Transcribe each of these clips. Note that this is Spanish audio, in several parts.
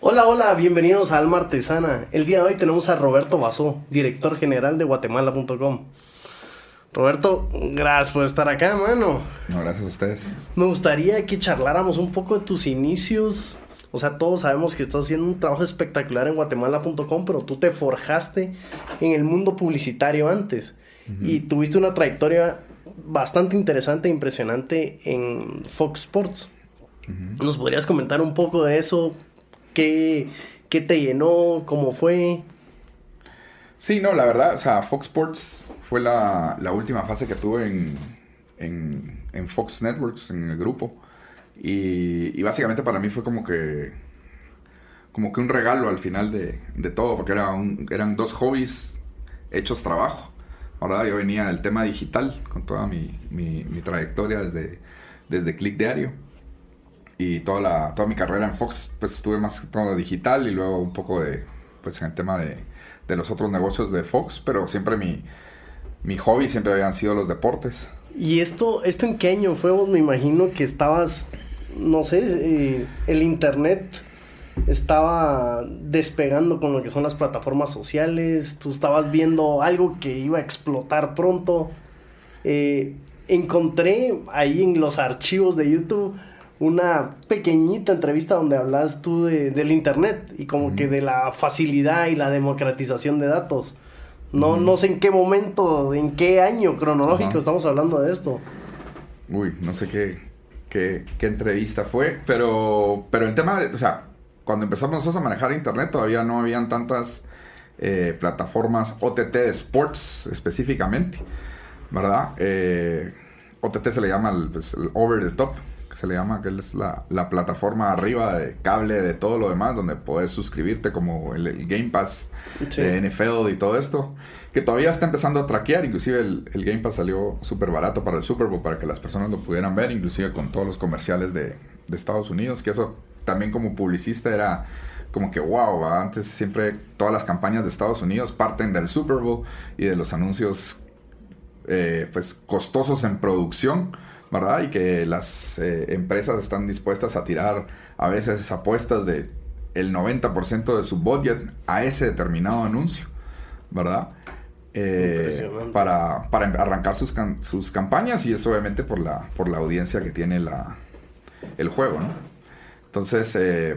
Hola, hola, bienvenidos a Alma Artesana. El día de hoy tenemos a Roberto Basó, director general de Guatemala.com. Roberto, gracias por estar acá, mano. No, gracias a ustedes. Me gustaría que charláramos un poco de tus inicios. O sea, todos sabemos que estás haciendo un trabajo espectacular en Guatemala.com, pero tú te forjaste en el mundo publicitario antes. Y tuviste una trayectoria bastante interesante e impresionante en Fox Sports. ¿Nos podrías comentar un poco de eso? ¿Qué, qué te llenó? ¿Cómo fue? Sí, no, la verdad, o sea, Fox Sports fue la, la última fase que tuve en, en, en, Fox Networks, en el grupo. Y, básicamente para mí fue como que como que un regalo al final de, de todo, porque era eran dos hobbies hechos trabajo. ¿verdad? Yo venía del tema digital con toda mi, mi, trayectoria desde, desde Click Diario y toda, la, toda mi carrera en Fox, pues estuve más todo digital y luego un poco de, pues en el tema de, de los otros negocios de Fox, pero siempre mi, mi hobby siempre habían sido los deportes. ¿Y esto, esto en qué año fue? Vos me imagino que estabas, no sé, eh, el internet estaba despegando con lo que son las plataformas sociales, tú estabas viendo algo que iba a explotar pronto. Eh, encontré ahí en los archivos de YouTube una pequeñita entrevista donde hablas tú de, del internet y como que de la facilidad y la democratización de datos. No, no sé en qué momento, en qué año cronológico estamos hablando de esto. Uy, no sé qué, qué, qué, entrevista fue, pero, pero el tema, de, o sea, cuando empezamos nosotros a manejar internet todavía no habían tantas eh, plataformas OTT de sports específicamente, ¿verdad? Eh, OTT se le llama el, pues, el over the top, que se le llama, que es la, la, plataforma arriba de cable de todo lo demás, donde puedes suscribirte como el, el Game Pass sí. de NFL y todo esto, que todavía está empezando a traquear, inclusive el, el Game Pass salió súper barato para el Super Bowl, para que las personas lo pudieran ver, inclusive con todos los comerciales de, de Estados Unidos, que eso también como publicista era como que wow, ¿va? antes siempre todas las campañas de Estados Unidos parten del Super Bowl y de los anuncios eh, pues costosos en producción ¿verdad? Y que las eh, empresas están dispuestas a tirar a veces apuestas de el 90% de su budget a ese determinado anuncio, ¿verdad? Eh, para, para, arrancar sus, sus, campañas y eso obviamente por la, por la audiencia que tiene la, el juego, ¿no? Entonces, eh,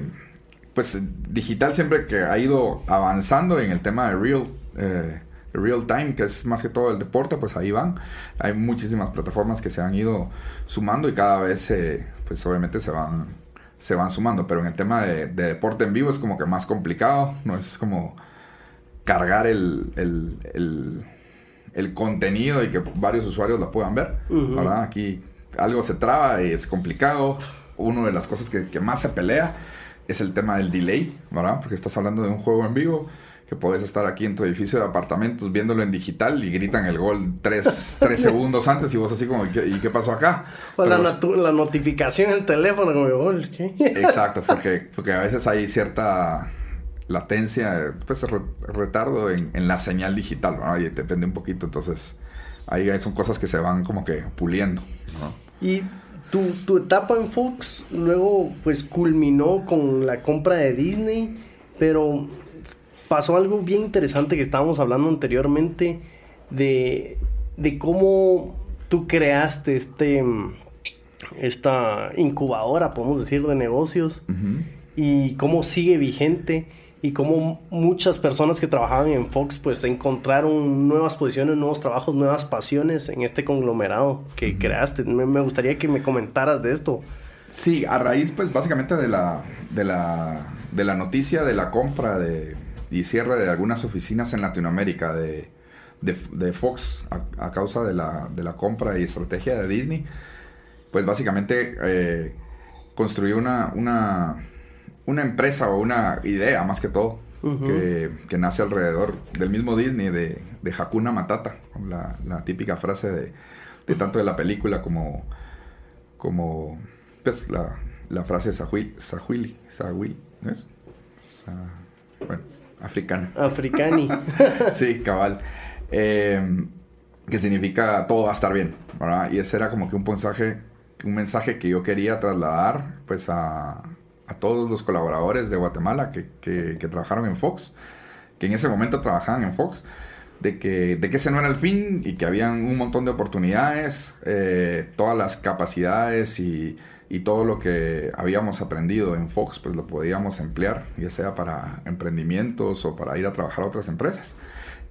pues digital siempre que ha ido avanzando en el tema de real, real time, que es más que todo el deporte, pues ahí van. Hay muchísimas plataformas que se han ido sumando y cada vez, eh, pues obviamente se van, se van sumando. Pero en el tema de, de, deporte en vivo es como que más complicado, no es como cargar el, el, el, el contenido y que varios usuarios lo puedan ver. Uh -huh. ¿verdad? Aquí algo se traba y es complicado. Una de las cosas que, que más se pelea es el tema del delay, ¿verdad? Porque estás hablando de un juego en vivo que puedes estar aquí en tu edificio de apartamentos viéndolo en digital y gritan el gol tres, tres segundos antes y vos así como, ¿y qué pasó acá? O la, la, notificación en el teléfono como gol, ¿qué? Exacto, porque, porque a veces hay cierta latencia, pues retardo en, en la señal digital, ¿no? Y depende un poquito, entonces ahí son cosas que se van como que puliendo, ¿no? Y tu, tu etapa en Fox luego pues culminó con la compra de Disney, pero pasó algo bien interesante que estábamos hablando anteriormente de, de cómo tú creaste este esta incubadora, podemos decir, de negocios uh -huh. y cómo sigue vigente y cómo muchas personas que trabajaban en Fox pues encontraron nuevas posiciones, nuevos trabajos, nuevas pasiones en este conglomerado que uh -huh. creaste. Me, me, gustaría que me comentaras de esto. Sí, a raíz pues básicamente de la, de la, de la noticia de la compra de y cierre de algunas oficinas en Latinoamérica de, de, de Fox a, a, causa de la, de la, compra y estrategia de Disney, pues básicamente eh, construyó una, una, una, empresa o una idea más que todo. Uh -huh. que, que, nace alrededor del mismo Disney de, de Hakuna Matata, la, la típica frase de, de, tanto de la película como, como pues, la, la frase Sahuili, Sahuili, ¿no es? Sa, bueno, africana. Africani. sí, cabal. Eh, que significa todo va a estar bien, ¿verdad? Y ese era como que un mensaje, un mensaje que yo quería trasladar, pues, a, a todos los colaboradores de Guatemala que, que, que, trabajaron en Fox, que en ese momento trabajaban en Fox, de que, de que ese no era el fin y que habían un montón de oportunidades, eh, todas las capacidades y, y, todo lo que habíamos aprendido en Fox, pues lo podíamos emplear, ya sea para emprendimientos o para ir a trabajar a otras empresas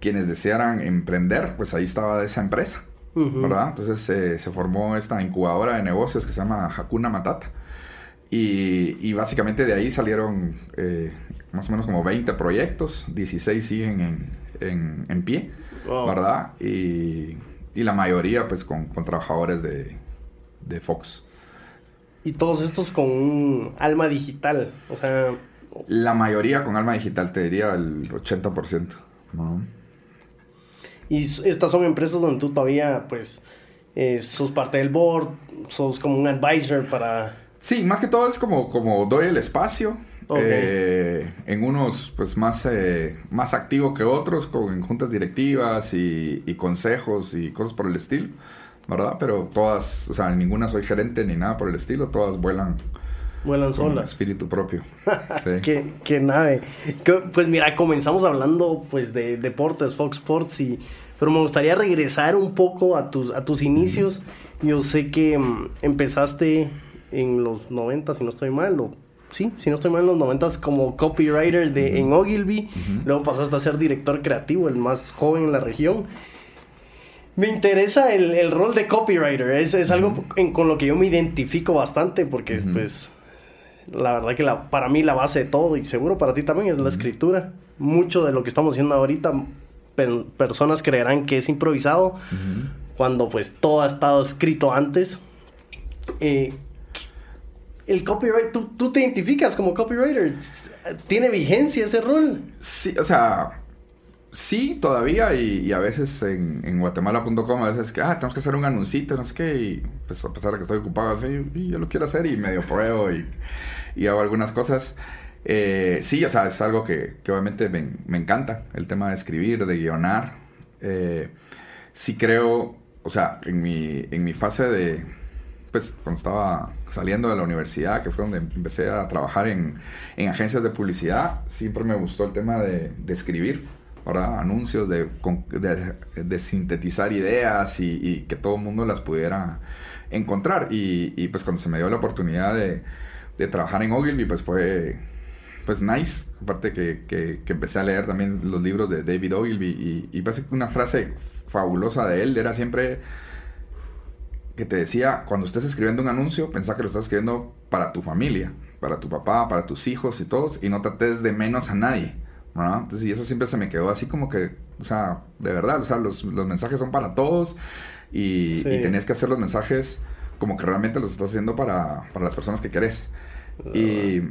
quienes desearan emprender, pues ahí estaba esa empresa, ¿verdad? Entonces eh, se formó esta incubadora de negocios que se llama Hakuna Matata. Y, y básicamente de ahí salieron eh, más o menos como 20 proyectos, 16 siguen en, en, en pie, ¿verdad? Y, y, la mayoría pues con, con trabajadores de, de, Fox. Y todos estos con un alma digital, o sea... La mayoría con alma digital, te diría el 80%. ¿no? Y estas son empresas donde tú todavía, pues, eh, sos parte del board, sos como un advisor para... Sí, más que todo es como, como doy el espacio. Eh, en unos, pues, más, eh, más activo que otros, con juntas directivas y, y, consejos y cosas por el estilo, ¿verdad? Pero todas, o sea, ninguna soy gerente ni nada por el estilo, todas vuelan Vuelan solas. Espíritu propio. qué, qué, nave. Pues mira, comenzamos hablando pues de deportes, Fox Sports, y, pero me gustaría regresar un poco a tus, a tus inicios. Yo sé que um, empezaste en los 90, si no estoy mal, o sí, si no estoy mal, en los 90 como copywriter de, en Ogilvy. Luego pasaste a ser director creativo, el más joven en la región. Me interesa el, el rol de copywriter, es, es algo en, con lo que yo me identifico bastante porque pues la verdad que la, para mí la base de todo, y seguro para ti también, es la escritura. Mucho de lo que estamos haciendo ahorita, personas creerán que es improvisado, cuando pues todo ha estado escrito antes. Eh, el copyright, ¿tú, ¿tú, te identificas como copywriter? ¿Tiene vigencia ese rol? Sí, o sea, sí, todavía, y, a veces en, guatemala.com, a veces que, ah, tenemos que hacer un anuncito, no sé qué, y pues a pesar de que estoy ocupado, yo lo quiero hacer, y medio pruebo, y hago algunas cosas. Eh, sí, o sea, es algo que, obviamente me, encanta, el tema de escribir, de guionar. Eh, sí creo, o sea, en mi, en mi fase de, pues cuando estaba saliendo de la universidad, que fue donde empecé a trabajar en, en agencias de publicidad, siempre me gustó el tema de escribir, ¿verdad? Anuncios, de, sintetizar ideas y, que todo el mundo las pudiera encontrar. Y, pues cuando se me dio la oportunidad de trabajar en Ogilvy, pues fue pues nice. Aparte que, que, empecé a leer también los libros de David Ogilvy y, y pues, una frase fabulosa de él era siempre que te decía, cuando estés escribiendo un anuncio, pensá que lo estás escribiendo para tu familia, para tu papá, para tus hijos y todos, y no trates de menos a nadie. Entonces, y eso siempre se me quedó así como que, o sea, de verdad, o sea, los, los mensajes son para todos y, y tenés que hacer los mensajes como que realmente los estás haciendo para, para las personas que querés. Y,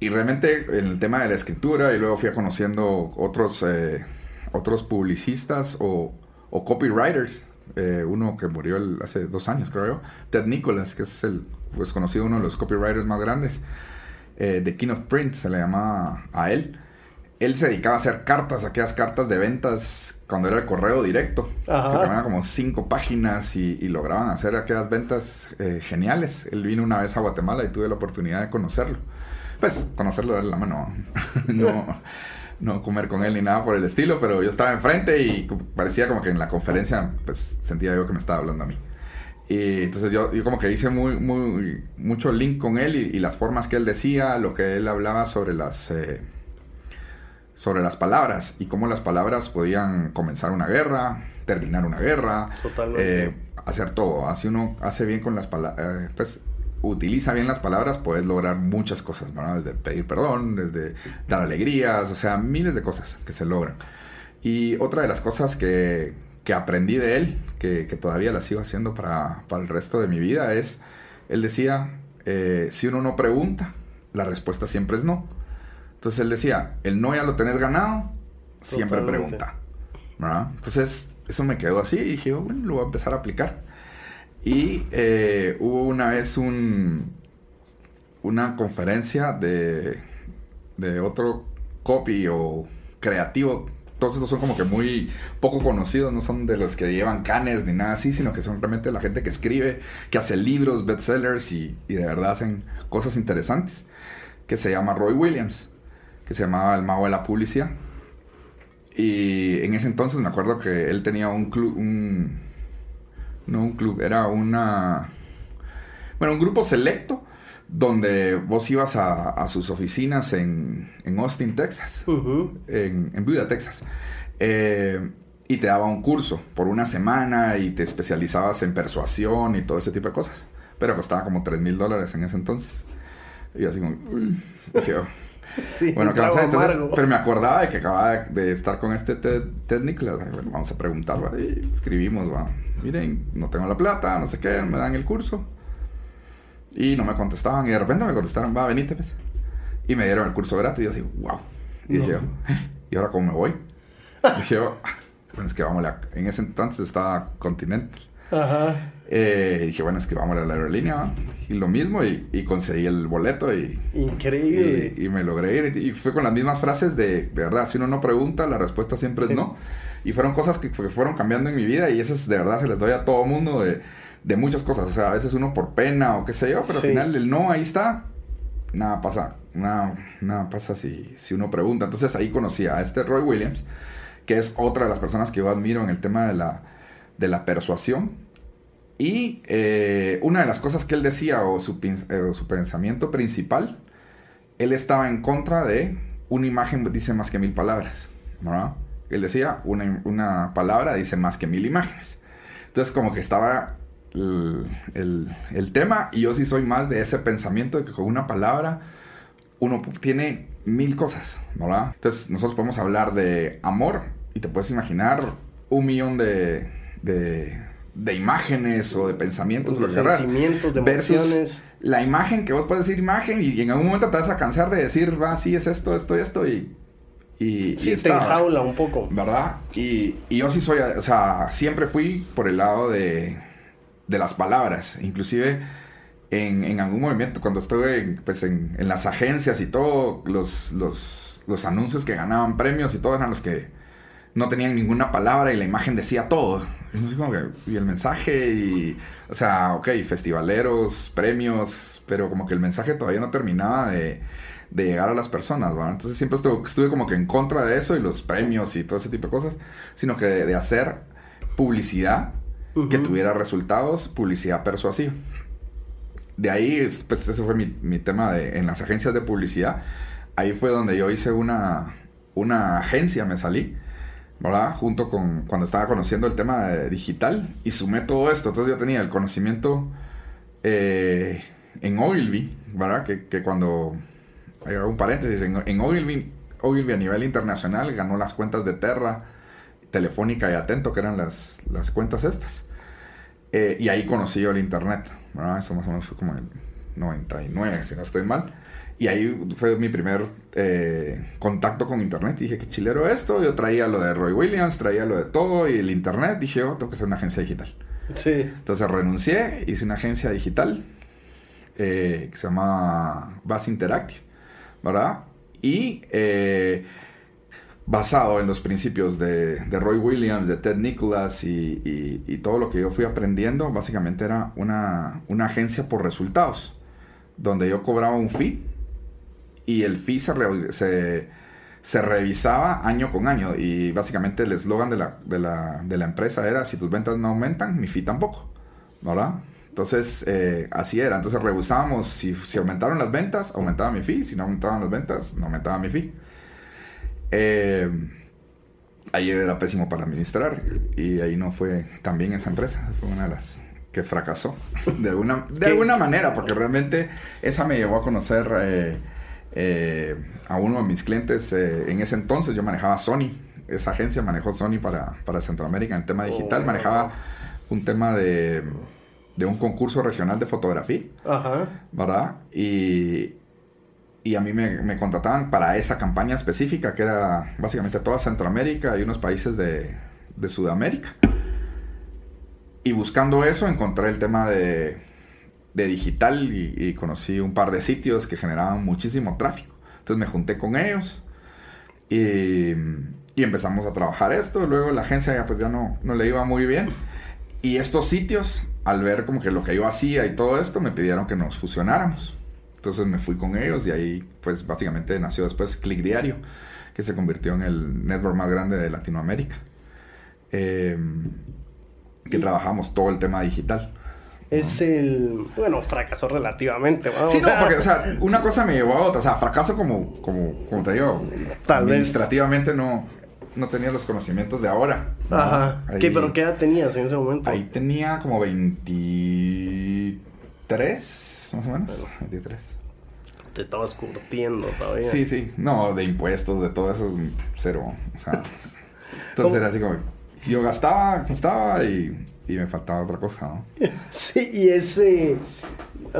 y realmente en el tema de la escritura, y luego fui conociendo otros, eh, otros publicistas o, o copywriters. Eh, uno que murió hace dos años, creo yo, Ted Nicholas, que es el pues, conocido uno de los copywriters más grandes eh, de King of Print, se le llamaba a él él se dedicaba a hacer cartas, aquellas cartas de ventas cuando era el correo directo, Ajá. que tenían como cinco páginas y, lograban hacer aquellas ventas eh, geniales. Él vino una vez a Guatemala y tuve la oportunidad de conocerlo. Pues conocerlo, darle la mano, no, no comer con él ni nada por el estilo, pero yo estaba enfrente y parecía como que en la conferencia, pues sentía yo que me estaba hablando a mí. Y entonces yo, yo como que hice muy, muy, mucho link con él y, y, las formas que él decía, lo que él hablaba sobre las... Eh, sobre las palabras y cómo las palabras podían comenzar una guerra, terminar una guerra, eh, hacer todo. Así uno hace bien con las palabras, eh, pues utiliza bien las palabras, puedes lograr muchas cosas, ¿verdad? Desde pedir perdón, desde dar alegrías, o sea, miles de cosas que se logran. Y otra de las cosas que, que aprendí de él, que, que, todavía la sigo haciendo para, para, el resto de mi vida, es, él decía, eh, si uno no pregunta, la respuesta siempre es no. Entonces él decía, el no ya lo tenés ganado, siempre pregunta. Entonces eso me quedó así y dije, oh, bueno, lo voy a empezar a aplicar. Y eh, hubo una vez un, una conferencia de, de otro copy o creativo, todos estos son como que muy poco conocidos, no son de los que llevan canes ni nada así, sino que son realmente la gente que escribe, que hace libros, bestsellers y, y de verdad hacen cosas interesantes, que se llama Roy Williams, que se llamaba El Mago de la Publicidad. Y en ese entonces me acuerdo que él tenía un club, un, no un club, era una, bueno, un grupo selecto donde vos ibas a, sus oficinas en, Austin, Texas, en, en Texas, eh, y te daba un curso por una semana y te especializabas en persuasión y todo ese tipo de cosas. Pero costaba como 3 mil dólares en ese entonces. Y así como, uy, Sí, bueno, entonces, pero me acordaba de que acababa de estar con este Ted, vamos a preguntarlo. Y escribimos, miren, no tengo la plata, no sé qué, me dan el curso. Y no me contestaban. Y de repente me contestaron, va, venite, pues. Y me dieron el curso gratis. Y yo así, wow. Y dije, ¿y ahora cómo me voy? Y dije, bueno, es que vamos a... En ese entonces estaba Continental. Ajá. Eh, dije, bueno, es que vamos a la aerolínea. Y lo mismo, y, conseguí el boleto. Y, Increíble. Y, me logré ir. Y fue con las mismas frases de, de verdad, si uno no pregunta, la respuesta siempre es no. Y fueron cosas que, que, fueron cambiando en mi vida. Y esas de verdad se les doy a todo mundo. De, de muchas cosas. O sea, a veces uno por pena o qué sé yo, pero al final el no ahí está. Nada pasa. Nada, nada pasa si, si uno pregunta. Entonces ahí conocí a este Roy Williams, que es otra de las personas que yo admiro en el tema de la, de la persuasión. Y eh, una de las cosas que él decía, o su, eh, o su pensamiento principal, él estaba en contra de una imagen dice más que mil palabras. ¿verdad? Él decía, una, una palabra dice más que mil imágenes. Entonces como que estaba el, tema y yo sí soy más de ese pensamiento de que con una palabra uno tiene mil cosas, ¿verdad? Entonces nosotros podemos hablar de amor y te puedes imaginar un millón de, de, imágenes o de pensamientos, de sentimientos, de emociones. La imagen que vos puedes decir imagen y, en algún momento te vas a cansar de decir, va, sí, es esto, esto, esto y... Y, sí, te enjaula un poco. ¿Verdad? Y, y yo sí soy, o sea, siempre fui por el lado de, de las palabras. Inclusive en, en algún movimiento, cuando estuve en, pues en, en, las agencias y todo, los, los, los, anuncios que ganaban premios y todo eran los que no tenían ninguna palabra y la imagen decía todo. Y, el mensaje y... O sea, ok, festivaleros, premios, pero como que el mensaje todavía no terminaba de, de llegar a las personas, Entonces siempre estuve, estuve, como que en contra de eso y los premios y todo ese tipo de cosas, sino que de hacer publicidad que tuviera resultados, publicidad persuasiva. De ahí, pues ese fue mi, tema de, en las agencias de publicidad. Ahí fue donde yo hice una, una agencia, me salí, ¿verdad? Junto con cuando estaba conociendo el tema digital y sumé todo esto. Entonces yo tenía el conocimiento eh, en Ogilvy, ¿verdad? Que, que cuando, hay un paréntesis, en, en Ogilvy, a nivel internacional ganó las cuentas de Terra, Telefónica y Atento, que eran las, las cuentas estas. Eh, y ahí conocí yo el Internet, Eso más o menos fue como en 99, si no estoy mal. Y ahí fue mi primer eh, contacto con Internet. Y dije, qué chilero esto. Yo traía lo de Roy Williams, traía lo de todo y el Internet. Dije, oh, tengo que hacer una agencia digital. Sí. Entonces renuncié, hice una agencia digital eh, que se llama Bass Interactive, ¿verdad? Y basado en los principios de, Roy Williams, de Ted Nicholas y, todo lo que yo fui aprendiendo, básicamente era una, agencia por resultados, donde yo cobraba un fee y el fee se, se, revisaba año con año y básicamente el eslogan de la, de, la, empresa era si tus ventas no aumentan, mi fee tampoco, ¿verdad? Entonces, eh, así era. Entonces, revisábamos si, si aumentaron las ventas, aumentaba mi fee. Si no aumentaban las ventas, no aumentaba mi fee. Eh, ahí era pésimo para administrar y ahí no fue también esa empresa, fue una de las que fracasó de alguna, de alguna manera, porque realmente esa me llevó a conocer eh, eh, a uno de mis clientes en ese entonces, yo manejaba Sony, esa agencia manejó Sony para, para Centroamérica en tema digital, oh. manejaba un tema de, de un concurso regional de fotografía, ¿verdad? Y, y a mí me, contrataban para esa campaña específica, que era básicamente toda Centroamérica y unos países de, Sudamérica. Y buscando eso encontré el tema de, digital y, conocí un par de sitios que generaban muchísimo tráfico. Entonces me junté con ellos Y, y empezamos a trabajar esto. Luego la agencia ya, pues ya no, no le iba muy bien. Y estos sitios, al ver como que lo que yo hacía y todo esto, me pidieron que nos fusionáramos. Entonces me fui con ellos y ahí pues básicamente nació después Click Diario, que se convirtió en el network más grande de Latinoamérica. Eh, que trabajamos todo el tema digital. Es el. Bueno, fracasó relativamente. ¿no? Sí, O no, sea, porque, o sea, una cosa me llevó a otra. O sea, fracaso como, como, como te digo, Tal vez. administrativamente no, no tenía los conocimientos de ahora. ¿no? Ajá. Ahí- ¿Qué, ¿Pero qué edad tenías en ese momento? Ahí tenía como 23, más o menos. 23. Te estabas curtiendo todavía. Sí, sí. No, de impuestos, de todo eso, cero. O sea, entonces ¿Cómo? era así como, yo gastaba, gastaba y, y me faltaba otra cosa, ¿no? Sí, y ese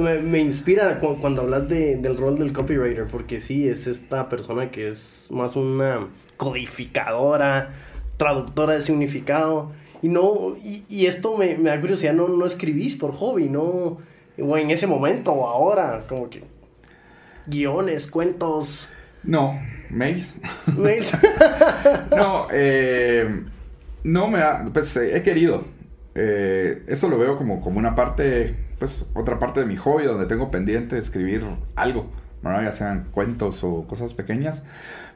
me, me inspira cu- cuando hablas de- del rol del copywriter, porque sí, es esta persona que es más una codificadora, traductora de significado, y no, y, y esto me, me da curiosidad, no, no escribís por hobby, no, o en ese momento o ahora, como que guiones, cuentos, No, mails. mails. No, eh, no me da, pues eh, he querido. Eh, esto lo veo como, como una parte, pues otra parte de mi hobby donde tengo pendiente escribir algo, ¿verdad? ya sean cuentos o cosas pequeñas.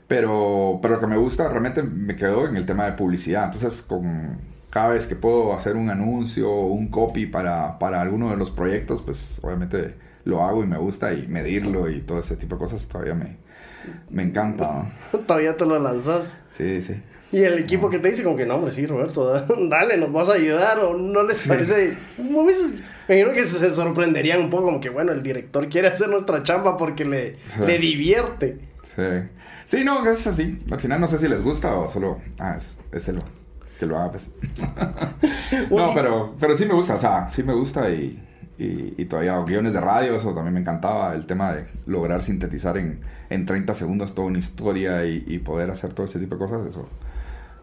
Pero, pero lo que me gusta realmente me quedo en el tema de publicidad. Entonces, con, cada vez que puedo hacer un anuncio o un copy para, para alguno de los proyectos, pues obviamente lo hago y me gusta y medirlo y todo ese tipo de cosas todavía me, me encanta. ¿no? Todavía te lo lanzas. Sí, sí. Y el equipo que te dice como que no, hombre, sí, Roberto, da- dale, nos vas a ayudar, o no les parece... Me imagino que se sorprenderían un poco como que, bueno, el director quiere hacer nuestra chamba porque le, Sí. le divierte. Sí. Sí, no, es así. Al final no sé si les gusta o solo. Ah, es, es el que lo haga, pues. no, pero, pero sí me gusta, o sea, sí me gusta y, y, y todavía guiones de radio, eso también me encantaba. El tema de lograr sintetizar en, en 30 segundos toda una historia y, y poder hacer todo ese tipo de cosas, eso,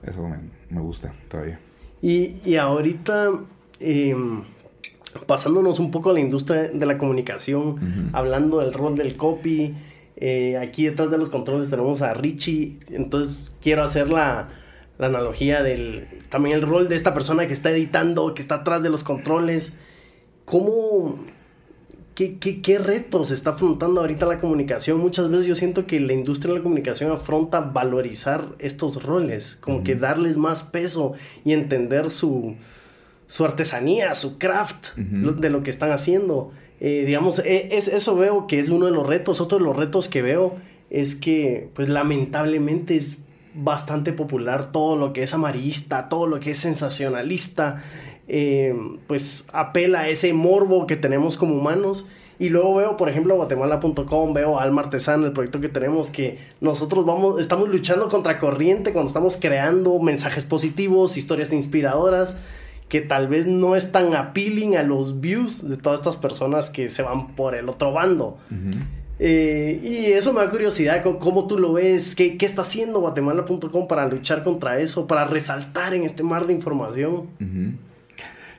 eso me, me gusta todavía. Y, y ahorita, eh, pasándonos un poco a la industria de la comunicación, hablando del rol del copy, eh, aquí detrás de los controles tenemos a Richie, entonces quiero hacer la, la analogía del, también el rol de esta persona que está editando, que está atrás de los controles. ¿Cómo, qué, qué, qué retos está afrontando ahorita la comunicación? Muchas veces yo siento que la industria de la comunicación afronta valorizar estos roles, como que darles más peso y entender su, su artesanía, su craft lo- de lo que están haciendo. Eh, digamos, eh, es, eso veo que es uno de los retos. Otro de los retos que veo es que, pues lamentablemente es bastante popular todo lo que es amarillista, todo lo que es sensacionalista, eh, pues apela a ese morbo que tenemos como humanos. Y luego veo, por ejemplo, guatemala.com, veo Alma Artesana, el proyecto que tenemos, que nosotros vamos, estamos luchando contra corriente cuando estamos creando mensajes positivos, historias inspiradoras, que tal vez no es tan appealing a los views de todas estas personas que se van por el otro bando. Eh, y eso me da curiosidad, cómo tú lo ves, qué, qué está haciendo guatemala.com para luchar contra eso, para resaltar en este mar de información.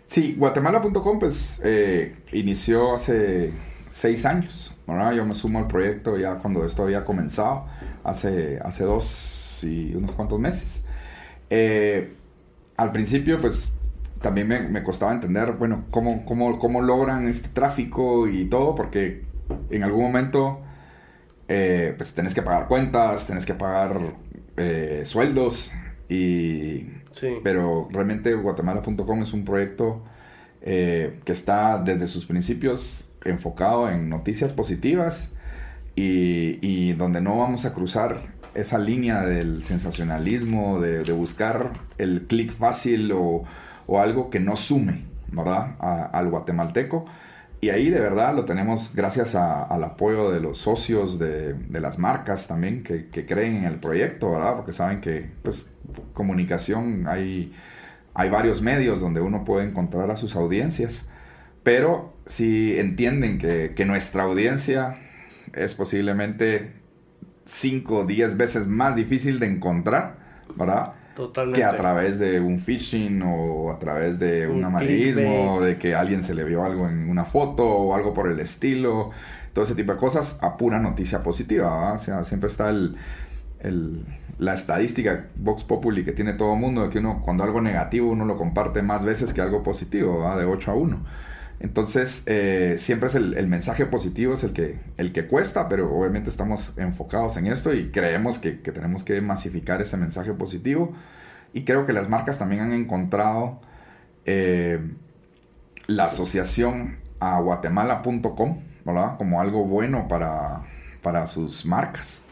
Sí, guatemala.com pues eh, inició hace seis años. Yo me sumo al proyecto ya cuando esto había comenzado, hace, hace dos y unos cuantos meses. Eh, al principio pues también me, costaba entender, bueno, cómo, cómo, cómo logran este tráfico y todo, porque en algún momento eh, pues tenés que pagar cuentas, tenés que pagar sueldos y Pero realmente guatemala.com es un proyecto eh, que está desde sus principios enfocado en noticias positivas y, donde no vamos a cruzar esa línea del sensacionalismo, de, buscar el clic fácil o, algo que no sume, ¿verdad? Al guatemalteco. Y ahí de verdad lo tenemos gracias al apoyo de los socios, de, las marcas también que, que creen en el proyecto, ¿verdad? Porque saben que pues comunicación hay, hay varios medios donde uno puede encontrar a sus audiencias, pero si entienden que, que nuestra audiencia es posiblemente 5 o 10 veces más difícil de encontrar, ¿verdad? Totalmente. que a través de un phishing o a través de un, Un amarillismo, de que alguien se le vio algo en una foto o algo por el estilo, todo ese tipo de cosas a pura noticia positiva, ¿va? o sea, siempre está el, la estadística Vox Populi que tiene todo el mundo, de que uno cuando algo negativo uno lo comparte más veces que algo positivo, de 8 a 1. Entonces, eh, siempre es el, mensaje positivo, es el que, el que cuesta, pero obviamente estamos enfocados en esto y creemos que, tenemos que masificar ese mensaje positivo. Y creo que las marcas también han encontrado eh, la asociación a guatemala.com. Como algo bueno para, para sus marcas,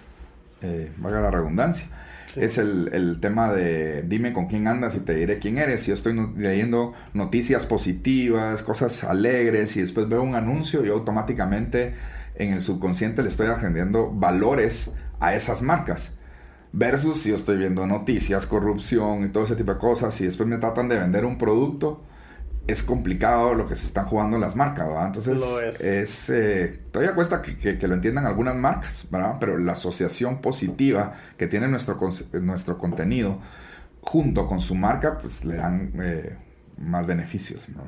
eh, valga la redundancia. Es el, tema de dime con quién andas y te diré quién eres. Yo estoy leyendo noticias positivas, cosas alegres y después veo un anuncio y automáticamente en el subconsciente le estoy agendiendo valores a esas marcas. Versus si yo estoy viendo noticias, corrupción y todo ese tipo de cosas y después me tratan de vender un producto es complicado lo que se están jugando las marcas, ¿verdad? Entonces, es. Eh, todavía cuesta que, lo entiendan algunas marcas, ¿verdad? Pero la asociación positiva que tiene nuestro, nuestro contenido junto con su marca, pues le dan eh, más beneficios, ¿no?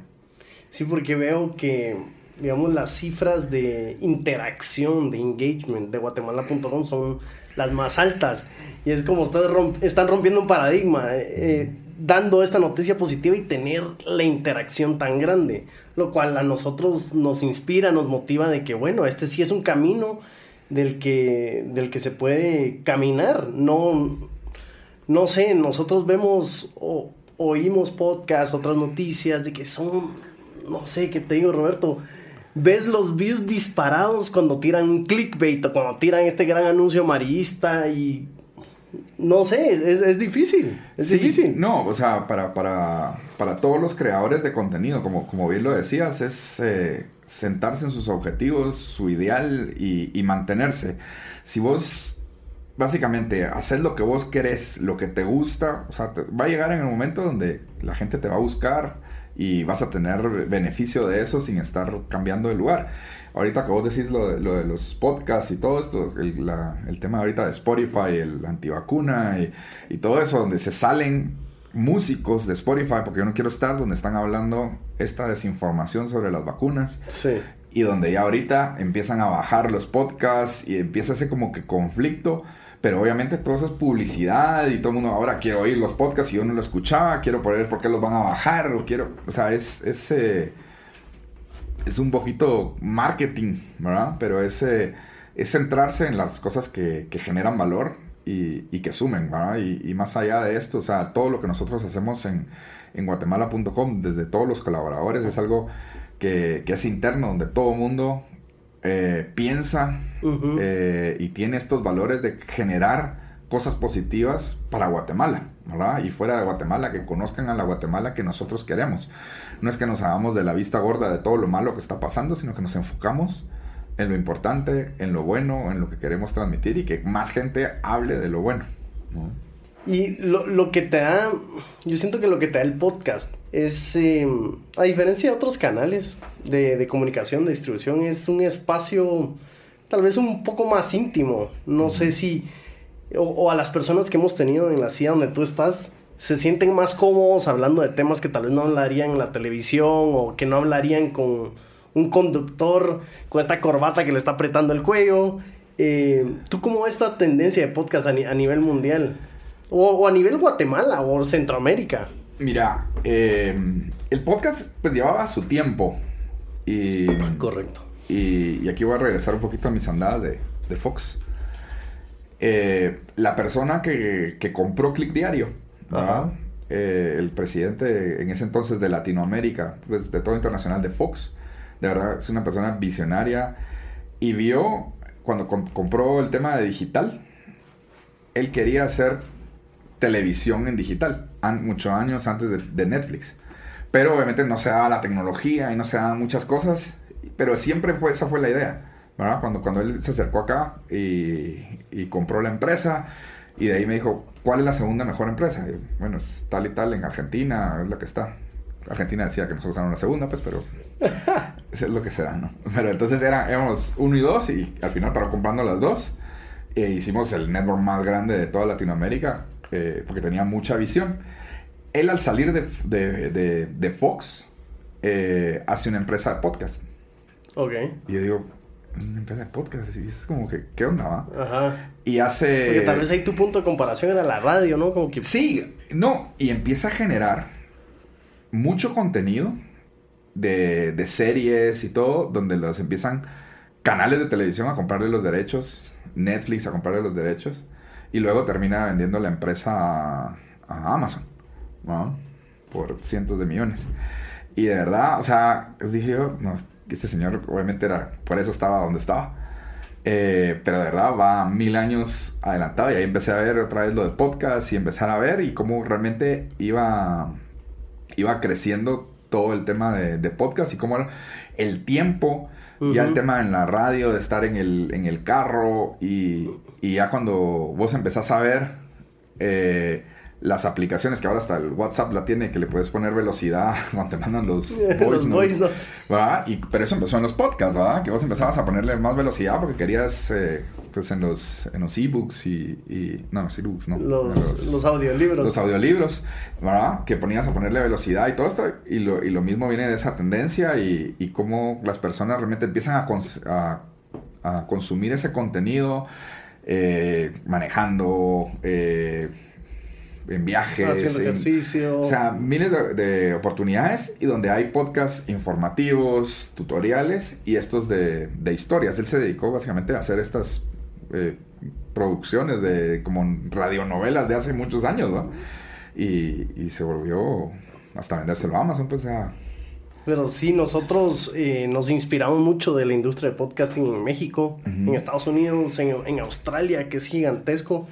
Sí, porque veo que, digamos, las cifras de interacción, de engagement de Guatemala.com son las más altas. Y es como ustedes están rompiendo un paradigma. Eh, dando esta noticia positiva y tener la interacción tan grande, lo cual a nosotros nos inspira, nos motiva de que, bueno, este sí es un camino del que, del que se puede caminar, no, no sé, nosotros vemos o oímos podcasts, otras noticias de que son, no sé, ¿qué te digo, Roberto? Ves los views disparados cuando tiran un clickbait o cuando tiran este gran anuncio amarillista y no sé, es, difícil. Es difícil. No, o sea, para, para, para, todos los creadores de contenido, como, como bien lo decías, es eh, sentarse en sus objetivos, su ideal y, mantenerse. Si vos básicamente haces lo que vos querés, lo que te gusta, o sea, va a llegar en el momento donde la gente te va a buscar y vas a tener beneficio de eso sin estar cambiando de lugar ahorita que vos decís lo de, lo de los podcasts y todo esto, el, el, tema ahorita de Spotify, el antivacuna y, y todo eso, donde se salen músicos de Spotify, porque yo no quiero estar donde están hablando esta desinformación sobre las vacunas. Sí. Y donde ya ahorita empiezan a bajar los podcasts y empieza ese como que conflicto. Pero obviamente todo eso es publicidad y todo el mundo ahora quiero oír los podcasts y yo no lo escuchaba, quiero poner por qué los van a bajar o quiero, o sea, es, es eh, es un poquito marketing, ¿verdad? Pero es, eh, es centrarse en las cosas que, generan valor y, que sumen, ¿verdad? Y, más allá de esto, o sea, todo lo que nosotros hacemos en, guatemala.com, desde todos los colaboradores, es algo que, es interno, donde todo el mundo eh, piensa eh, y tiene estos valores de generar cosas positivas para Guatemala, ¿verdad? Y fuera de Guatemala, que conozcan a la Guatemala que nosotros queremos. No es que nos hagamos de la vista gorda de todo lo malo que está pasando, sino que nos enfocamos en lo importante, en lo bueno, en lo que queremos transmitir y que más gente hable de lo bueno. Y lo, que te da, yo siento que lo que te da el podcast es, em, a diferencia de otros canales de, de, comunicación, de distribución, es un espacio tal vez un poco más íntimo. No sé si o, a las personas que hemos tenido en la CIA donde tú estás, se sienten más cómodos hablando de temas que tal vez no hablarían en la televisión o que no hablarían con un conductor con esta corbata que le está apretando el cuello. Eh, ¿Tú cómo ves esta tendencia de podcast a, nivel mundial? O, a nivel Guatemala o Centroamérica. Mira, eh, el podcast pues llevaba su tiempo. Y, Correcto. Y, aquí voy a regresar un poquito a mis andadas de, de Fox. Eh, la persona que, compró Click Diario, eh, el presidente en ese entonces de Latinoamérica, pues, de todo internacional de Fox, de verdad es una persona visionaria y vio cuando compró el tema de digital, él quería hacer televisión en digital, muchos años antes de, de Netflix. Pero obviamente no se daba la tecnología y no se daban muchas cosas, pero siempre fue, esa fue la idea cuando, cuando él se acercó acá y, compró la empresa y de ahí me dijo, ¿cuál es la segunda mejor empresa? bueno, es tal y tal en Argentina, es la que está. Argentina decía que nosotros éramos la segunda, pues, pero eso es lo que se da, ¿no? Pero entonces era, éramos uno y dos y al final para comprando las dos eh, hicimos el network más grande de toda Latinoamérica eh, porque tenía mucha visión. Él al salir de, de, Fox eh, hace una empresa de podcast. Ok. Y yo digo, una empresa de podcast. Y es como que, ¿qué onda, va? Ajá. Y hace... Porque tal vez ahí tu punto de comparación era la radio, ¿no? Como que... Sí, no, y empieza a generar mucho contenido de, de series y todo, donde los empiezan canales de televisión a comprarle los derechos, Netflix a comprarle los derechos, y luego termina vendiendo la empresa a, a Amazon, ¿no? Por cientos de millones. Y de verdad, o sea, dije yo, no, este señor obviamente era, por eso estaba donde estaba. Eh, pero de verdad va mil años adelantado y ahí empecé a ver otra vez lo de podcast y empezar a ver y cómo realmente iba, iba creciendo todo el tema de, de podcast y cómo el tiempo, ya el tema en la radio, de estar en el, en el carro y, y ya cuando vos empezás a ver eh, las aplicaciones que ahora hasta el WhatsApp la tiene, que le puedes poner velocidad cuando te mandan los voice Los notes. ¿verdad? Y, pero eso empezó en los podcasts, ¿verdad? Que vos empezabas a ponerle más velocidad porque querías, eh, pues en los en los ebooks y, y... No, los ebooks, no. Los, los, audiolibros. Los audiolibros, ¿verdad? Que ponías a ponerle velocidad y todo esto. Y lo, y lo mismo viene de esa tendencia y, y cómo las personas realmente empiezan a, cons a, a consumir ese contenido eh, manejando, eh, en viajes. Haciendo en- ejercicio. o sea, miles de, de oportunidades y donde hay podcasts informativos, tutoriales y estos de, de historias. Él se dedicó básicamente a hacer estas eh, producciones de como radionovelas de hace muchos años, ¿no? Y, y se volvió hasta vendérselo a Amazon, pues a... Pero sí, nosotros eh, nos inspiramos mucho de la industria de podcasting en México, en Estados Unidos, en, en Australia, que es gigantesco.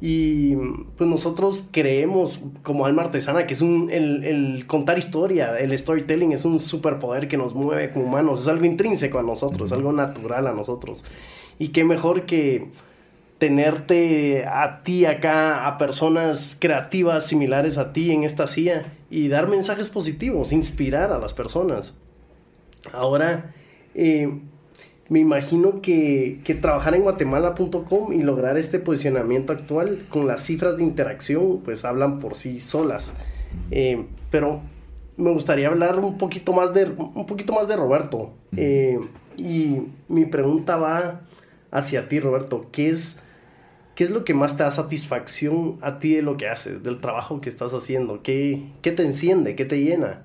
Y pues nosotros creemos como alma artesana que es un, el, el contar historia, el storytelling es un superpoder que nos mueve como humanos, es algo intrínseco a nosotros, es algo natural a nosotros. Y qué mejor que tenerte a ti acá, a personas creativas similares a ti en esta silla y dar mensajes positivos, inspirar a las personas. Ahora, eh, me imagino que, que trabajar en guatemala.com y lograr este posicionamiento actual con las cifras de interacción, pues hablan por sí solas. Eh, pero me gustaría hablar un poquito más de, un poquito más de Roberto. Eh, y mi pregunta va hacia ti, Roberto. ¿Qué es, ¿Qué es lo que más te da satisfacción a ti de lo que haces, del trabajo que estás haciendo? ¿Qué, qué te enciende? ¿Qué te llena?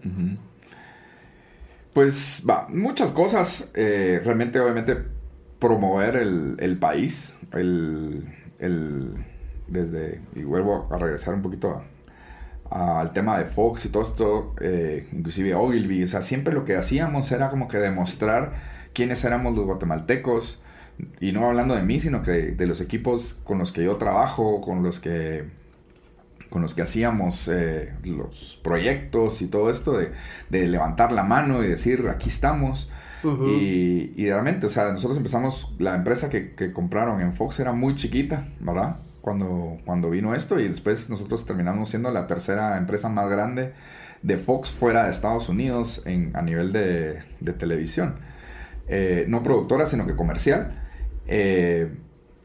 Pues va, muchas cosas. eh, realmente, obviamente, promover el, el país. El, el- desde, y vuelvo a regresar un poquito al tema de Fox y todo esto, eh, inclusive Ogilvy. O sea, siempre lo que hacíamos era como que demostrar quiénes éramos los guatemaltecos. Y no hablando de mí, sino que de los equipos con los que yo trabajo, con los que con los que hacíamos eh, los proyectos y todo esto, de, de levantar la mano y decir, aquí estamos. Y, y realmente, o sea, nosotros empezamos, la empresa que, que compraron en Fox era muy chiquita, ¿verdad? Cuando, cuando vino esto y después nosotros terminamos siendo la tercera empresa más grande de Fox fuera de Estados Unidos en, a nivel de, de televisión. Eh, no productora, sino que comercial. Eh,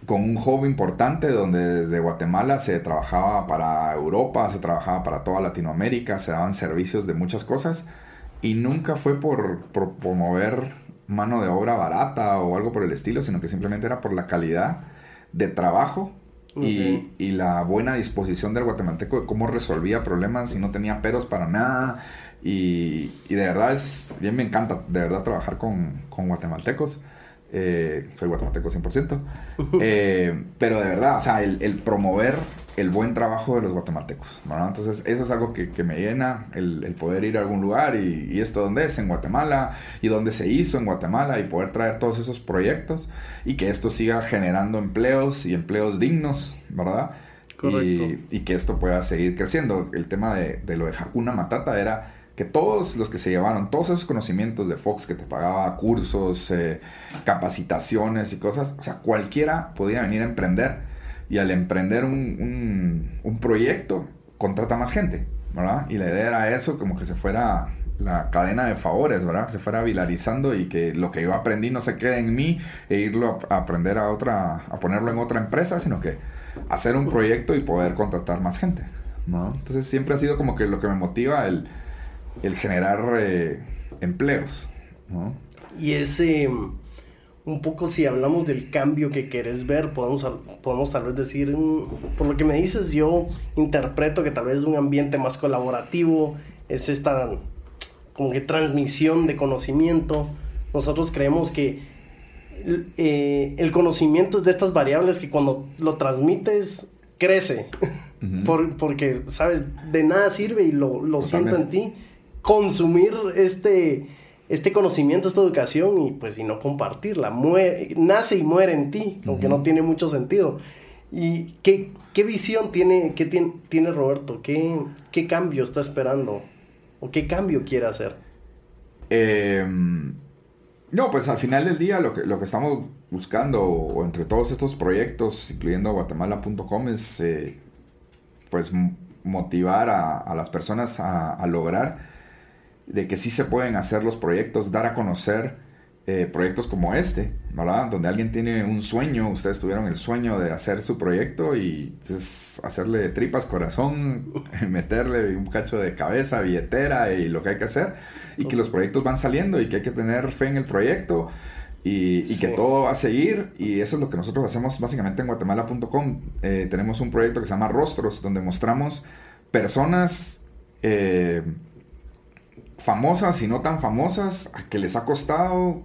con un hub importante donde desde Guatemala se trabajaba para Europa, se trabajaba para toda Latinoamérica, se daban servicios de muchas cosas y nunca fue por, por promover mano de obra barata o algo por el estilo, sino que simplemente era por la calidad de trabajo y, y la buena disposición del guatemalteco de cómo resolvía problemas y no tenía peros para nada. Y, y de verdad es, bien me encanta de verdad trabajar con, con guatemaltecos. Eh, soy guatemalteco 100%. Eh, pero de verdad, o sea, el, el promover el buen trabajo de los guatemaltecos, ¿verdad? Entonces, eso es algo que, que me llena, el, el poder ir a algún lugar y, y esto dónde es, en Guatemala, y dónde se hizo en Guatemala, y poder traer todos esos proyectos y que esto siga generando empleos y empleos dignos, ¿verdad? Correcto. Y, y que esto pueda seguir creciendo. El tema de, de lo de Hakuna Matata era que todos los que se llevaron, todos esos conocimientos de Fox que te pagaba cursos, eh, capacitaciones y cosas, o sea, cualquiera podía venir a emprender y al emprender un, un- un proyecto contrata más gente, ¿verdad? Y la idea era eso, como que se fuera la cadena de favores, ¿verdad? Que se fuera vilarizando y que lo que yo aprendí no se quede en mí e irlo a, aprender a otra, a ponerlo en otra empresa, sino que hacer un proyecto y poder contratar más gente, ¿no? Entonces siempre ha sido como que lo que me motiva el, el generar eh, empleos, ¿no? Y es eh, un poco si hablamos del cambio que querés ver, podemos, podemos tal vez decir, mm, por lo que me dices, yo interpreto que tal vez un ambiente más colaborativo es esta como que transmisión de conocimiento. Nosotros creemos que eh, el conocimiento es de estas variables que cuando lo transmites crece, porque, sabes, de nada sirve y lo, lo siento en ti, consumir este este conocimiento, esta educación y pues y no compartirla. nace y muere en ti, aunque no tiene mucho sentido. ¿Y qué, qué visión tiene, qué tiene, tiene Roberto? ¿Qué, ¿Qué, cambio está esperando? ¿O qué cambio quiere hacer? Em, no, pues al final del día lo que, lo que estamos buscando, o entre todos estos proyectos, incluyendo guatemala.com, es eh, pues motivar a, a las personas a, a lograr de que sí se pueden hacer los proyectos, dar a conocer eh, proyectos como este, ¿verdad? Donde alguien tiene un sueño, ustedes tuvieron el sueño de hacer su proyecto y es hacerle tripas, corazón, meterle un cacho de cabeza, billetera y lo que hay que hacer, y que los proyectos van saliendo y que hay que tener fe en el proyecto. Y, que todo va a seguir y eso es lo que nosotros hacemos básicamente en guatemala.com. Eh, tenemos un proyecto que se llama Rostros, donde mostramos personas eh, famosas y no tan famosas, que les ha costado,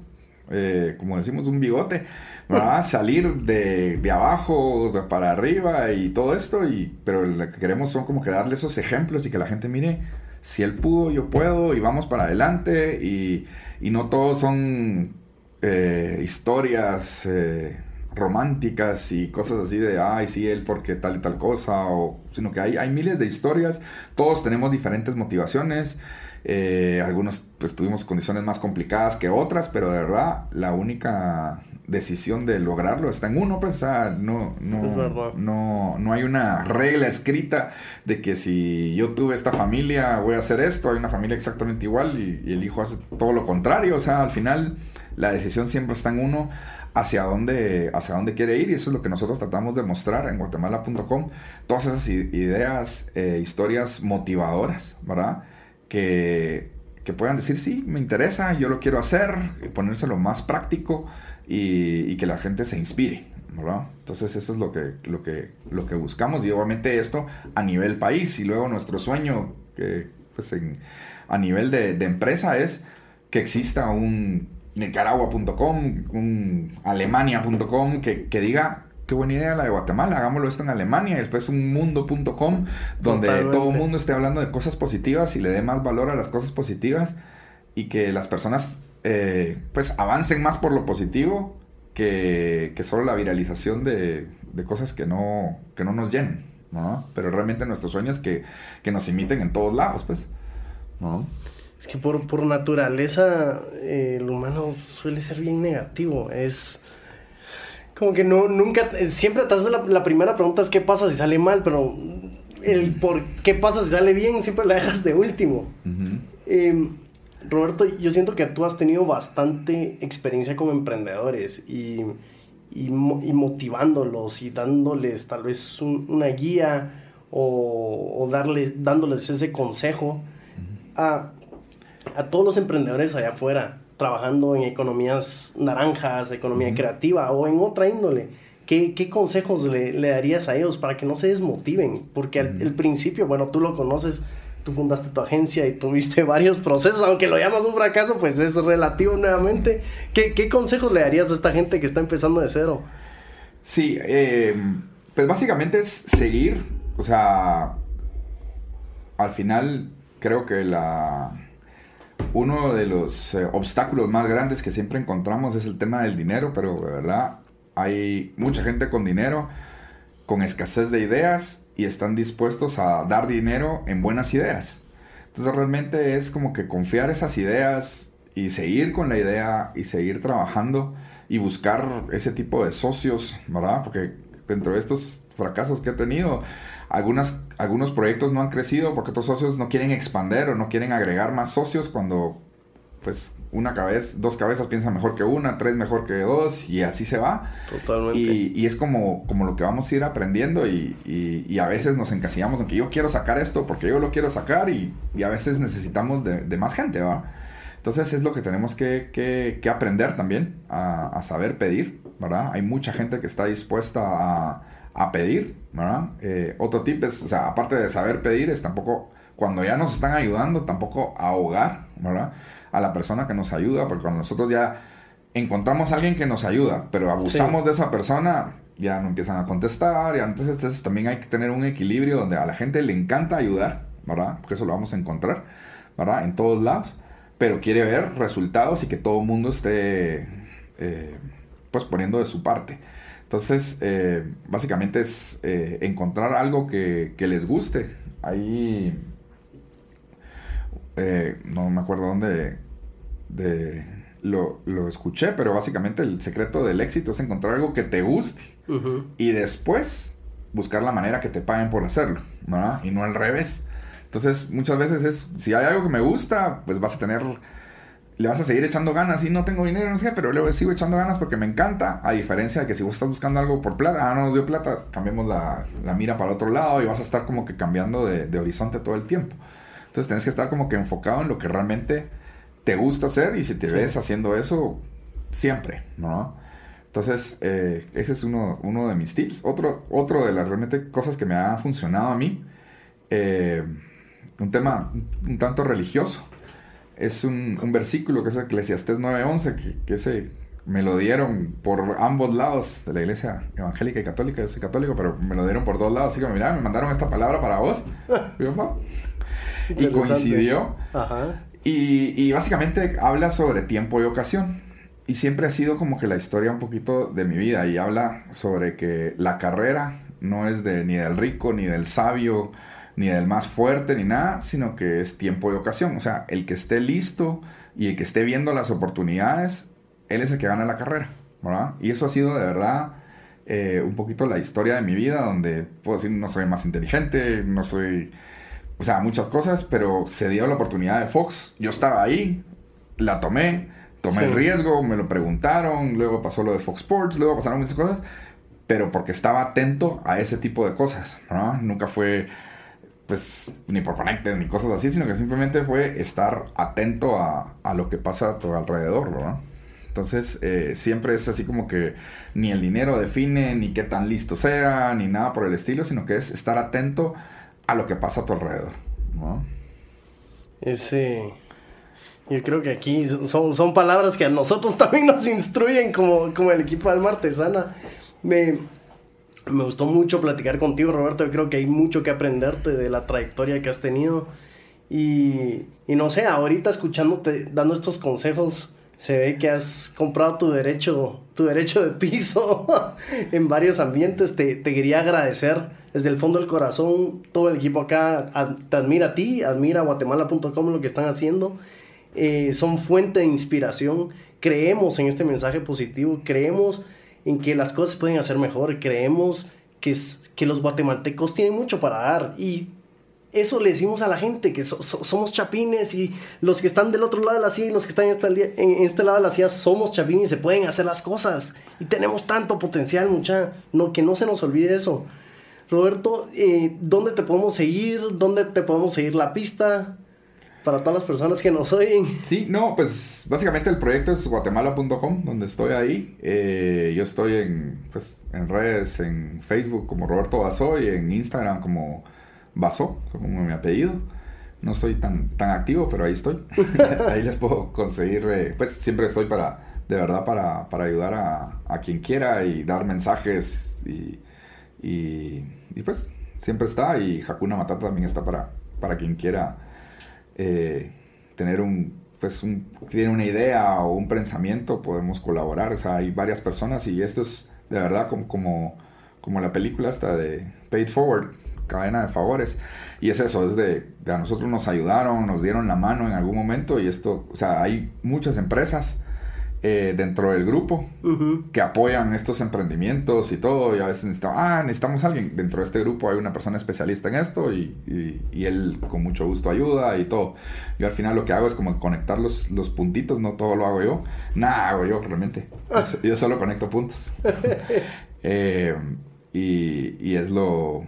eh, como decimos, un bigote, salir de, de, abajo para arriba y todo esto, y, pero lo que queremos son como que darle esos ejemplos y que la gente mire, si él pudo, yo puedo, y vamos para adelante, y, y no todos son eh, historias eh, románticas y cosas así de, ay, sí, él porque tal y tal cosa, o, sino que hay, hay miles de historias, todos tenemos diferentes motivaciones, eh, algunos pues tuvimos condiciones más complicadas que otras, pero de verdad la única decisión de lograrlo está en uno, pues no, no, no, no hay una regla escrita de que si yo tuve esta familia voy a hacer esto, hay una familia exactamente igual y, y el hijo hace todo lo contrario, o sea, al final la decisión siempre está en uno hacia dónde, hacia dónde quiere ir y eso es lo que nosotros tratamos de mostrar en guatemala.com, todas esas ideas, eh, historias motivadoras, ¿verdad? Que, puedan decir, sí, me interesa, yo lo quiero hacer, y ponérselo más práctico y, que la gente se inspire. ¿verdad? Entonces eso es lo que, lo, que, lo que buscamos y obviamente esto a nivel país y luego nuestro sueño que, pues a nivel de, empresa es que exista un nicaragua.com, un alemania.com que, que diga qué buena idea la de Guatemala, hagámoslo esto en Alemania y después un mundo.com donde todo el mundo esté hablando de cosas positivas y le dé más valor a las cosas positivas y que las personas eh, pues avancen más por lo positivo que, que solo la viralización de, de, cosas que no, que no nos llenen, ¿no? Pero realmente nuestro sueño es que, que nos imiten en todos lados, pues, ¿no? Es que por, por naturaleza eh, el humano suele ser bien negativo, es como que no, nunca, siempre te haces la, primera pregunta es qué pasa si sale mal, pero el por qué pasa si sale bien siempre la dejas de último. Em, Roberto, yo siento que tú has tenido bastante experiencia como emprendedores y, y, motivándolos y dándoles tal vez una guía o, o dándoles ese consejo a, a todos los emprendedores allá afuera trabajando en economías naranjas, economía creativa o en otra índole. ¿Qué, qué consejos le, le, darías a ellos para que no se desmotiven? Porque al principio, bueno, tú lo conoces, tú fundaste tu agencia y tuviste varios procesos, aunque lo llamas un fracaso, pues es relativo nuevamente. ¿Qué, qué consejos le darías a esta gente que está empezando de cero? Sí, eh, pues básicamente es seguir, o sea, al final creo que la uno de los eh, obstáculos más grandes que siempre encontramos es el tema del dinero, pero de verdad hay mucha gente con dinero, con escasez de ideas y están dispuestos a dar dinero en buenas ideas. Entonces realmente es como que confiar esas ideas y seguir con la idea y seguir trabajando y buscar ese tipo de socios, ¿verdad? Porque dentro de estos fracasos que he tenido, algunas, algunos proyectos no han crecido porque otros socios no quieren expander o no quieren agregar más socios cuando pues una cabeza, dos cabezas piensan mejor que una, tres mejor que dos y así se va. Totalmente. Y, es como, como lo que vamos a ir aprendiendo y, y, a veces nos encasillamos en que yo quiero sacar esto porque yo lo quiero sacar y, a veces necesitamos de, de, más gente, ¿va? Entonces es lo que tenemos que, que, aprender también, a, saber pedir, ¿verdad? Hay mucha gente que está dispuesta a, a pedir, ¿verdad? Eh, otro tip es, o sea, aparte de saber pedir, es tampoco, cuando ya nos están ayudando, tampoco ahogar, ¿verdad? A la persona que nos ayuda, porque cuando nosotros ya encontramos a alguien que nos ayuda, pero abusamos de esa persona, ya no empiezan a contestar, ya, entonces, entonces también hay que tener un equilibrio donde a la gente le encanta ayudar, ¿verdad? Porque eso lo vamos a encontrar, ¿verdad? En todos lados pero quiere ver resultados y que todo el mundo esté eh, pues poniendo de su parte. Entonces, eh, básicamente es eh, encontrar algo que, les guste. Ahí, no me acuerdo dónde de, lo, escuché, pero básicamente el secreto del éxito es encontrar algo que te guste y después buscar la manera que te paguen por hacerlo, ¿verdad? Y no al revés. Entonces, muchas veces es, si hay algo que me gusta, pues vas a tener, le vas a seguir echando ganas. Y no tengo dinero, no sé, pero luego sigo echando ganas porque me encanta. A diferencia de que si vos estás buscando algo por plata, ah, no nos dio plata, cambiamos la, mira para otro lado y vas a estar como que cambiando de, horizonte todo el tiempo. Entonces, tienes que estar como que enfocado en lo que realmente te gusta hacer y si te ves haciendo eso, siempre, ¿no? Entonces, eh, ese es uno, uno de mis tips. Otro, otro de las realmente cosas que me ha funcionado a mí. Eh, un tema un tanto religioso. Es un, versículo que es Eclesiastés 9:11, que, que ese me lo dieron por ambos lados de la iglesia evangélica y católica. Yo soy católico, pero me lo dieron por dos lados. Así que, mira, me mandaron esta palabra para vos. y coincidió. Y, y, básicamente habla sobre tiempo y ocasión. Y siempre ha sido como que la historia un poquito de mi vida. Y habla sobre que la carrera no es de ni del rico ni del sabio ni del más fuerte, ni nada, sino que es tiempo y ocasión. O sea, el que esté listo y el que esté viendo las oportunidades, él es el que gana la carrera, ¿verdad? Y eso ha sido de verdad eh, un poquito la historia de mi vida, donde puedo decir, no soy más inteligente, no soy, o sea, muchas cosas, pero se dio la oportunidad de Fox, yo estaba ahí, la tomé, tomé el riesgo, me lo preguntaron, luego pasó lo de Fox Sports, luego pasaron muchas cosas, pero porque estaba atento a ese tipo de cosas. Nunca fue pues ni por conectes ni cosas así, sino que simplemente fue estar atento a, a lo que pasa a tu alrededor, ¿no? Entonces, eh, siempre es así como que ni el dinero define, ni qué tan listo sea, ni nada por el estilo, sino que es estar atento a lo que pasa a tu alrededor, ¿no? Ese... Yo creo que aquí son, son palabras que a nosotros también nos instruyen como, como el equipo de Alma Artesana. Me, me gustó mucho platicar contigo, Roberto. Yo creo que hay mucho que aprenderte de la trayectoria que has tenido. Y, no sé, ahorita escuchándote, dando estos consejos, se ve que has comprado tu derecho, tu derecho de piso en varios ambientes. Te, te, quería agradecer desde el fondo del corazón. Todo el equipo acá te admira a ti, admira guatemala.com lo que están haciendo. Eh, son fuente de inspiración. Creemos en este mensaje positivo, creemos en que las cosas pueden hacer mejor, creemos que, que los guatemaltecos tienen mucho para dar y eso le decimos a la gente, que somos chapines y los que están del otro lado de la silla y los que están en este, lado de la silla somos chapines y se pueden hacer las cosas y tenemos tanto potencial, mucha, no, que no se nos olvide eso. Roberto, eh, ¿dónde te podemos seguir? ¿Dónde te podemos seguir la pista? Para todas las personas que nos oyen. Sí, no, pues básicamente el proyecto es guatemala.com, donde estoy ahí. Eh, yo estoy en, pues, en redes, en Facebook como Roberto Basó y en Instagram como Basó, como mi apellido. No soy tan, tan activo, pero ahí estoy. ahí les puedo conseguir, eh, pues siempre estoy para, de verdad, para, para ayudar a, a, quien quiera y dar mensajes y, y, y, pues siempre está. Y Hakuna Matata también está para, para quien quiera eh, tener un, pues un, tiene una idea o un pensamiento, podemos colaborar. O sea, hay varias personas y esto es de verdad como, como, como la película esta de Paid Forward, cadena de favores. Y es eso, es de, a nosotros nos ayudaron, nos dieron la mano en algún momento y esto, o sea, hay muchas empresas eh, dentro del grupo que apoyan estos emprendimientos y todo. Y a veces necesitamos, ah, necesitamos alguien. Dentro de este grupo hay una persona especialista en esto y, y, él con mucho gusto ayuda y todo. Yo al final lo que hago es como conectar los, los puntitos, no todo lo hago yo. Nada hago yo realmente. yo solo conecto puntos. Eh, y, y, es lo,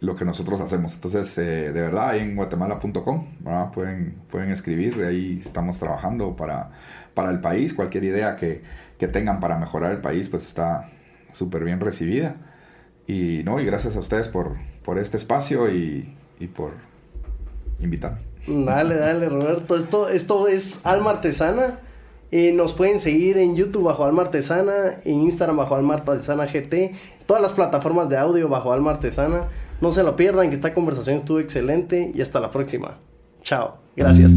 lo que nosotros hacemos. Entonces, eh, de verdad, ahí en guatemala.com pueden, pueden escribir, ahí estamos trabajando para, para el país. Cualquier idea que, que tengan para mejorar el país, pues está súper bien recibida. Y, no, y gracias a ustedes por, por este espacio y, y por invitarme. Dale, dale, Roberto. Esto, esto es Alma Artesana. Eh, nos pueden seguir en YouTube bajo Alma Artesana, en Instagram bajo Alma Artesana GT, todas las plataformas de audio bajo Alma Artesana. No se lo pierdan, que esta conversación estuvo excelente y hasta la próxima. Chao. Gracias.